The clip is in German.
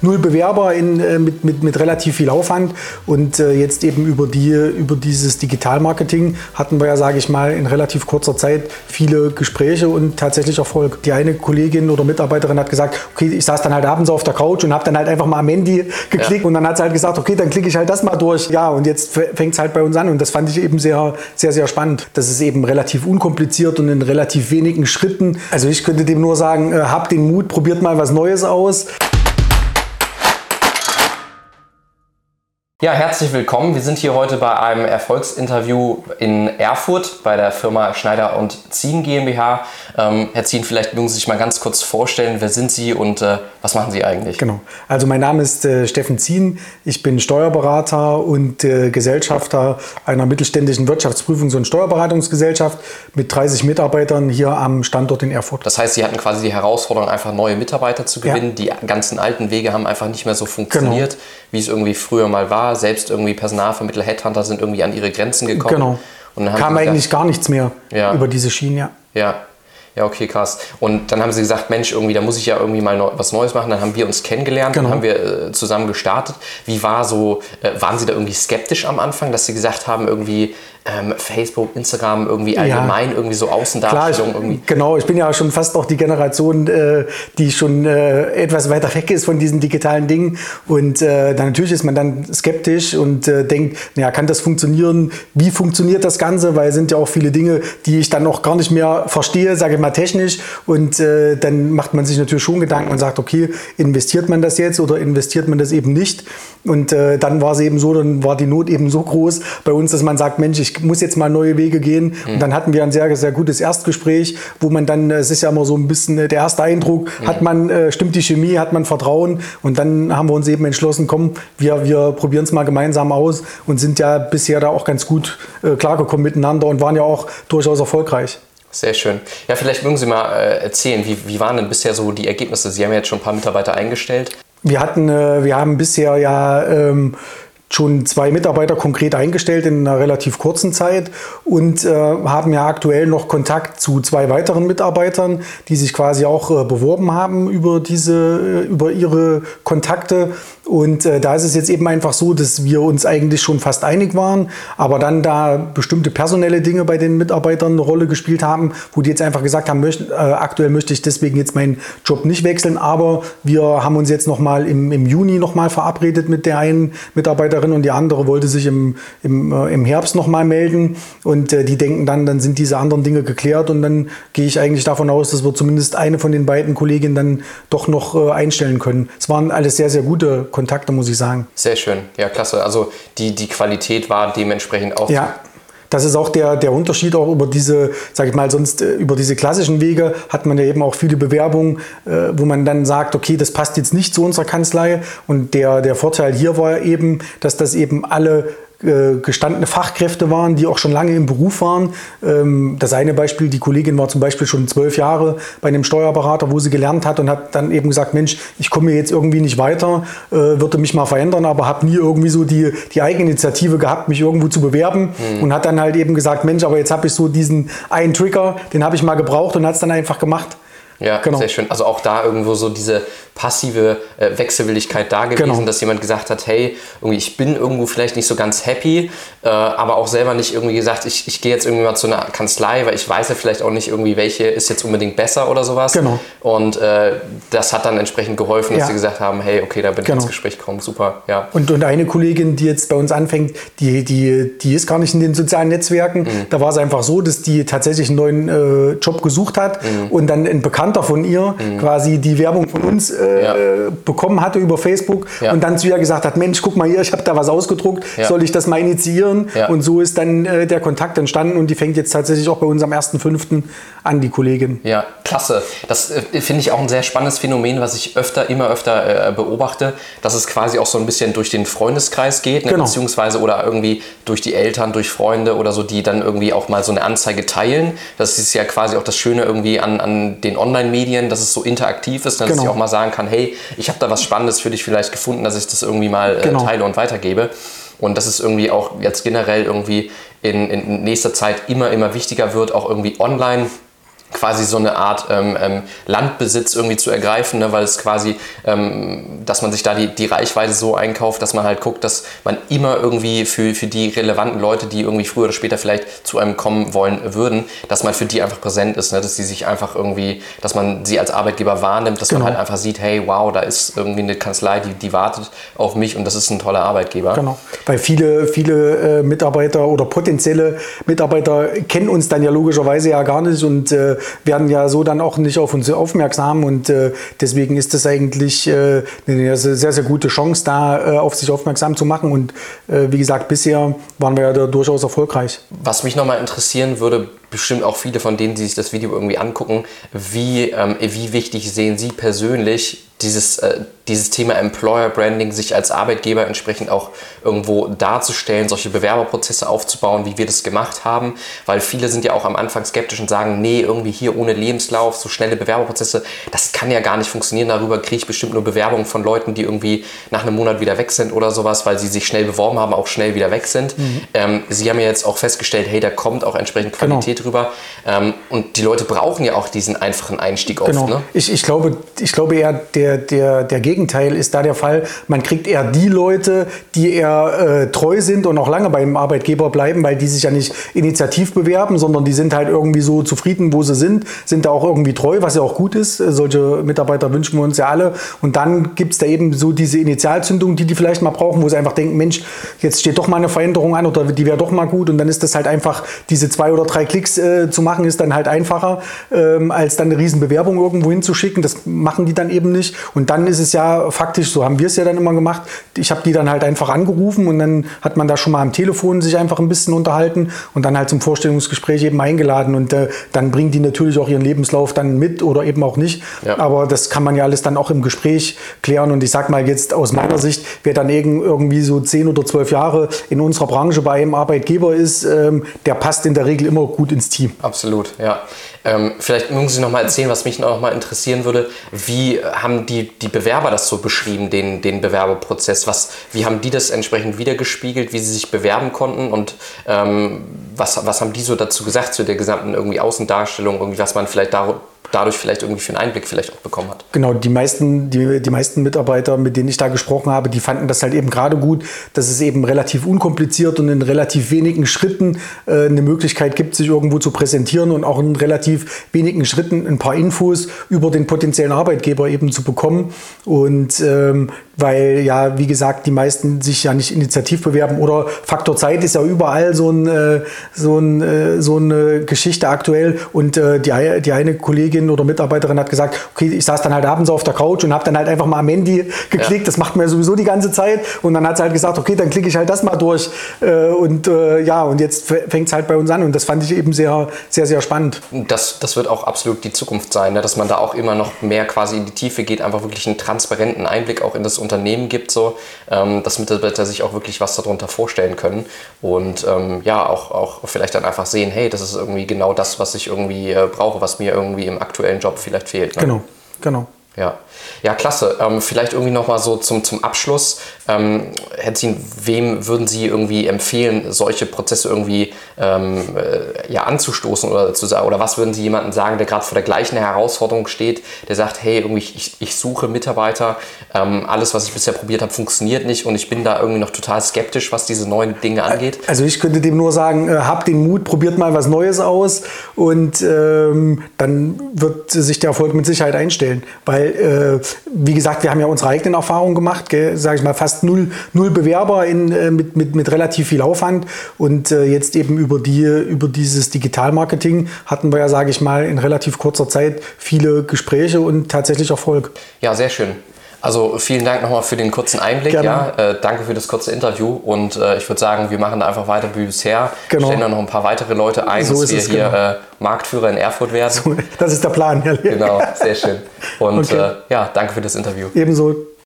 null Bewerber in, äh, mit, mit, mit relativ viel Aufwand und äh, jetzt eben über, die, über dieses Digitalmarketing hatten wir ja, sage ich mal, in relativ kurzer Zeit viele Gespräche und tatsächlich Erfolg. Die eine Kollegin oder Mitarbeiterin hat gesagt, okay, ich saß dann halt abends auf der Couch und habe dann halt einfach mal am Handy geklickt ja. und dann hat sie halt gesagt, okay, dann klicke ich halt das mal durch. Ja, und jetzt fängt es halt bei uns an und das fand ich eben sehr, sehr, sehr spannend. Das ist eben relativ unkompliziert und in relativ wenigen Schritten. Also ich könnte dem nur sagen, äh, habt den Mut, probiert mal was Neues aus. Ja, herzlich willkommen. Wir sind hier heute bei einem Erfolgsinterview in Erfurt bei der Firma Schneider und Zien GmbH. Ähm, Herr Zien, vielleicht mögen Sie sich mal ganz kurz vorstellen, wer sind Sie und äh, was machen Sie eigentlich? Genau. Also mein Name ist äh, Steffen Zien. Ich bin Steuerberater und äh, Gesellschafter einer mittelständischen Wirtschaftsprüfungs- und Steuerberatungsgesellschaft mit 30 Mitarbeitern hier am Standort in Erfurt. Das heißt, Sie hatten quasi die Herausforderung, einfach neue Mitarbeiter zu gewinnen. Ja. Die ganzen alten Wege haben einfach nicht mehr so funktioniert, genau. wie es irgendwie früher mal war selbst irgendwie Personalvermittler, Headhunter sind irgendwie an ihre Grenzen gekommen. Genau. Und dann Kam eigentlich gar nichts mehr ja. über diese Schienen, ja. Ja. Ja, okay, krass. Und dann haben sie gesagt, Mensch, irgendwie, da muss ich ja irgendwie mal was Neues machen. Dann haben wir uns kennengelernt, genau. dann haben wir äh, zusammen gestartet. Wie war so, äh, waren Sie da irgendwie skeptisch am Anfang, dass Sie gesagt haben, irgendwie, ähm, Facebook, Instagram irgendwie allgemein ja. irgendwie so Außendarstellung. Klar, ich, Genau, ich bin ja schon fast auch die Generation, äh, die schon äh, etwas weiter weg ist von diesen digitalen Dingen. Und äh, dann natürlich ist man dann skeptisch und äh, denkt, naja, kann das funktionieren? Wie funktioniert das Ganze? Weil es sind ja auch viele Dinge, die ich dann noch gar nicht mehr verstehe, sage ich mal technisch. Und äh, dann macht man sich natürlich schon Gedanken und sagt, okay, investiert man das jetzt oder investiert man das eben nicht? Und äh, dann war es eben so, dann war die Not eben so groß bei uns, dass man sagt, Mensch, ich muss jetzt mal neue Wege gehen. Mhm. Und dann hatten wir ein sehr, sehr gutes Erstgespräch, wo man dann, es ist ja immer so ein bisschen äh, der erste Eindruck, mhm. hat man, äh, stimmt die Chemie, hat man Vertrauen. Und dann haben wir uns eben entschlossen, komm, wir, wir probieren es mal gemeinsam aus und sind ja bisher da auch ganz gut äh, klargekommen miteinander und waren ja auch durchaus erfolgreich. Sehr schön. Ja, vielleicht mögen Sie mal äh, erzählen, wie, wie waren denn bisher so die Ergebnisse? Sie haben ja jetzt schon ein paar Mitarbeiter eingestellt. Wir hatten, äh, wir haben bisher ja ähm, schon zwei Mitarbeiter konkret eingestellt in einer relativ kurzen Zeit und äh, haben ja aktuell noch Kontakt zu zwei weiteren Mitarbeitern, die sich quasi auch äh, beworben haben über diese, äh, über ihre Kontakte und äh, da ist es jetzt eben einfach so, dass wir uns eigentlich schon fast einig waren, aber dann da bestimmte personelle Dinge bei den Mitarbeitern eine Rolle gespielt haben, wo die jetzt einfach gesagt haben, möcht, äh, aktuell möchte ich deswegen jetzt meinen Job nicht wechseln, aber wir haben uns jetzt nochmal im, im Juni nochmal verabredet mit der einen Mitarbeiterin und die andere wollte sich im, im, äh, im Herbst nochmal melden. Und äh, die denken dann, dann sind diese anderen Dinge geklärt und dann gehe ich eigentlich davon aus, dass wir zumindest eine von den beiden Kolleginnen dann doch noch äh, einstellen können. Es waren alles sehr, sehr gute Kontakte, muss ich sagen. Sehr schön, ja, klasse. Also die, die Qualität war dementsprechend auch. Ja. Das ist auch der, der Unterschied auch über diese, sage ich mal, sonst äh, über diese klassischen Wege hat man ja eben auch viele Bewerbungen, äh, wo man dann sagt, okay, das passt jetzt nicht zu unserer Kanzlei. Und der, der Vorteil hier war eben, dass das eben alle gestandene Fachkräfte waren, die auch schon lange im Beruf waren. Ähm, das eine Beispiel, die Kollegin war zum Beispiel schon zwölf Jahre bei einem Steuerberater, wo sie gelernt hat und hat dann eben gesagt, Mensch, ich komme jetzt irgendwie nicht weiter, äh, würde mich mal verändern, aber habe nie irgendwie so die, die Eigeninitiative gehabt, mich irgendwo zu bewerben mhm. und hat dann halt eben gesagt, Mensch, aber jetzt habe ich so diesen einen Trigger, den habe ich mal gebraucht und hat es dann einfach gemacht. Ja, genau. sehr schön. Also auch da irgendwo so diese passive äh, Wechselwilligkeit da gewesen, genau. dass jemand gesagt hat, hey, irgendwie ich bin irgendwo vielleicht nicht so ganz happy, äh, aber auch selber nicht irgendwie gesagt, ich, ich gehe jetzt irgendwie mal zu einer Kanzlei, weil ich weiß ja vielleicht auch nicht irgendwie, welche ist jetzt unbedingt besser oder sowas. Genau. Und äh, das hat dann entsprechend geholfen, dass ja. sie gesagt haben, hey, okay, da bin genau. ich ins Gespräch gekommen, super, ja. Und, und eine Kollegin, die jetzt bei uns anfängt, die, die, die ist gar nicht in den sozialen Netzwerken. Mhm. Da war es einfach so, dass die tatsächlich einen neuen äh, Job gesucht hat mhm. und dann ein Bekannter von ihr mhm. quasi die Werbung von uns äh, ja. Äh, bekommen hatte über Facebook ja. und dann zu ihr gesagt hat, Mensch, guck mal hier, ich habe da was ausgedruckt, ja. soll ich das mal initiieren? Und so ist dann äh, der Kontakt entstanden und die fängt jetzt tatsächlich auch bei uns am 1.5. an, die Kollegin. Ja, klasse. Das äh, finde ich auch ein sehr spannendes Phänomen, was ich öfter, immer öfter äh, beobachte, dass es quasi auch so ein bisschen durch den Freundeskreis geht, ne? genau. beziehungsweise oder irgendwie durch die Eltern, durch Freunde oder so, die dann irgendwie auch mal so eine Anzeige teilen. Das ist ja quasi auch das Schöne irgendwie an, an den Online-Medien, dass es so interaktiv ist, dass genau. ich auch mal sagen kann, hey, ich habe da was Spannendes für dich vielleicht gefunden, dass ich das irgendwie mal äh, genau. teile und weitergebe. Und dass es irgendwie auch jetzt generell irgendwie in, in nächster Zeit immer, immer wichtiger wird, auch irgendwie online quasi so eine Art ähm, ähm, Landbesitz irgendwie zu ergreifen, ne? weil es quasi, ähm, dass man sich da die, die Reichweite so einkauft, dass man halt guckt, dass man immer irgendwie für, für die relevanten Leute, die irgendwie früher oder später vielleicht zu einem kommen wollen würden, dass man für die einfach präsent ist, ne? dass sie sich einfach irgendwie, dass man sie als Arbeitgeber wahrnimmt, dass genau. man halt einfach sieht, hey, wow, da ist irgendwie eine Kanzlei, die, die wartet auf mich und das ist ein toller Arbeitgeber. Genau, weil viele, viele äh, Mitarbeiter oder potenzielle Mitarbeiter kennen uns dann ja logischerweise ja gar nicht und äh, werden ja so dann auch nicht auf uns aufmerksam und äh, deswegen ist das eigentlich äh, eine sehr, sehr gute Chance, da äh, auf sich aufmerksam zu machen und wie gesagt, bisher waren wir ja da durchaus erfolgreich. Was mich nochmal interessieren würde, bestimmt auch viele von denen, die sich das Video irgendwie angucken, wie, ähm, wie wichtig sehen Sie persönlich dieses, äh, dieses Thema Employer Branding, sich als Arbeitgeber entsprechend auch irgendwo darzustellen, solche Bewerberprozesse aufzubauen, wie wir das gemacht haben, weil viele sind ja auch am Anfang skeptisch und sagen, nee, irgendwie hier ohne Lebenslauf, so schnelle Bewerberprozesse, das kann ja gar nicht funktionieren, darüber kriege ich bestimmt nur Bewerbungen von Leuten, die irgendwie nach einem Monat wieder weg sind oder sowas, weil sie sich schnell beworben haben, auch schnell wieder weg sind. Mhm. Ähm, sie haben ja jetzt auch festgestellt, hey, da kommt auch entsprechend genau. Qualität genau. rüber ähm, und die Leute brauchen ja auch diesen einfachen Einstieg oft. Genau. Ne? Ich, ich, glaube, ich glaube eher, der der, der, der Gegenteil ist da der Fall. Man kriegt eher die Leute, die eher äh, treu sind und auch lange beim Arbeitgeber bleiben, weil die sich ja nicht initiativ bewerben, sondern die sind halt irgendwie so zufrieden, wo sie sind, sind da auch irgendwie treu, was ja auch gut ist. Solche Mitarbeiter wünschen wir uns ja alle. Und dann gibt es da eben so diese Initialzündung, die die vielleicht mal brauchen, wo sie einfach denken, Mensch, jetzt steht doch mal eine Veränderung an oder die wäre doch mal gut. Und dann ist das halt einfach, diese zwei oder drei Klicks äh, zu machen, ist dann halt einfacher, ähm, als dann eine Riesenbewerbung irgendwo hinzuschicken. Das machen die dann eben nicht. Und dann ist es ja faktisch, so haben wir es ja dann immer gemacht. Ich habe die dann halt einfach angerufen und dann hat man da schon mal am Telefon sich einfach ein bisschen unterhalten und dann halt zum Vorstellungsgespräch eben eingeladen. Und äh, dann bringen die natürlich auch ihren Lebenslauf dann mit oder eben auch nicht. Ja. Aber das kann man ja alles dann auch im Gespräch klären. Und ich sag mal jetzt aus meiner Sicht, wer dann irgendwie so zehn oder zwölf Jahre in unserer Branche bei einem Arbeitgeber ist, ähm, der passt in der Regel immer gut ins Team. Absolut, ja. Ähm, vielleicht mögen Sie noch mal erzählen, was mich noch mal interessieren würde. Wie haben die, die Bewerber das so beschrieben, den, den Bewerberprozess? Was, wie haben die das entsprechend wiedergespiegelt, wie sie sich bewerben konnten und ähm, was, was haben die so dazu gesagt zu der gesamten irgendwie Außendarstellung, irgendwie was man vielleicht da, dadurch vielleicht irgendwie für einen Einblick vielleicht auch bekommen hat. Genau, die meisten, die, die meisten Mitarbeiter, mit denen ich da gesprochen habe, die fanden das halt eben gerade gut, dass es eben relativ unkompliziert und in relativ wenigen Schritten äh, eine Möglichkeit gibt, sich irgendwo zu präsentieren und auch in relativ wenigen Schritten ein paar Infos über den potenziellen Arbeitgeber eben zu bekommen. Und ähm, weil ja, wie gesagt, die meisten sich ja nicht initiativ bewerben oder Faktor Zeit ist ja überall so, ein, äh, so, ein, äh, so eine Geschichte aktuell und äh, die, die eine Kollegin oder Mitarbeiterin hat gesagt, okay, ich saß dann halt abends auf der Couch und habe dann halt einfach mal am Handy geklickt, ja. das macht man ja sowieso die ganze Zeit und dann hat sie halt gesagt, okay, dann klicke ich halt das mal durch und ja, und jetzt fängt es halt bei uns an und das fand ich eben sehr, sehr, sehr spannend. Das, das wird auch absolut die Zukunft sein, ne? dass man da auch immer noch mehr quasi in die Tiefe geht, einfach wirklich einen transparenten Einblick auch in das Unternehmen Unternehmen gibt, so, ähm, dass Mitarbeiter sich auch wirklich was darunter vorstellen können und ähm, ja, auch, auch vielleicht dann einfach sehen, hey, das ist irgendwie genau das, was ich irgendwie äh, brauche, was mir irgendwie im aktuellen Job vielleicht fehlt. Ne? Genau, genau. Ja, ja klasse. Ähm, vielleicht irgendwie nochmal so zum, zum Abschluss. Ähm, Herr wem würden Sie irgendwie empfehlen, solche Prozesse irgendwie ähm, äh, ja, anzustoßen oder zu sagen? Oder was würden Sie jemandem sagen, der gerade vor der gleichen Herausforderung steht, der sagt, hey, irgendwie ich, ich suche Mitarbeiter, ähm, alles, was ich bisher probiert habe, funktioniert nicht und ich bin da irgendwie noch total skeptisch, was diese neuen Dinge angeht? Also ich könnte dem nur sagen, äh, habt den Mut, probiert mal was Neues aus und ähm, dann wird sich der Erfolg mit Sicherheit einstellen. Weil äh, wie gesagt, wir haben ja unsere eigenen Erfahrungen gemacht, sage ich mal, fast null, null Bewerber in, äh, mit, mit, mit relativ viel Aufwand. Und äh, jetzt eben über, die, über dieses Digitalmarketing hatten wir ja, sage ich mal, in relativ kurzer Zeit viele Gespräche und tatsächlich Erfolg. Ja, sehr schön. Also vielen Dank nochmal für den kurzen Einblick. Ja, äh, danke für das kurze Interview und äh, ich würde sagen, wir machen da einfach weiter wie bisher. Genau. Stellen da noch ein paar weitere Leute ein, so dass wir hier genau. äh, Marktführer in Erfurt werden. So, das ist der Plan. Ja. Genau, sehr schön. Und okay. Äh, ja, danke für das Interview. Ebenso.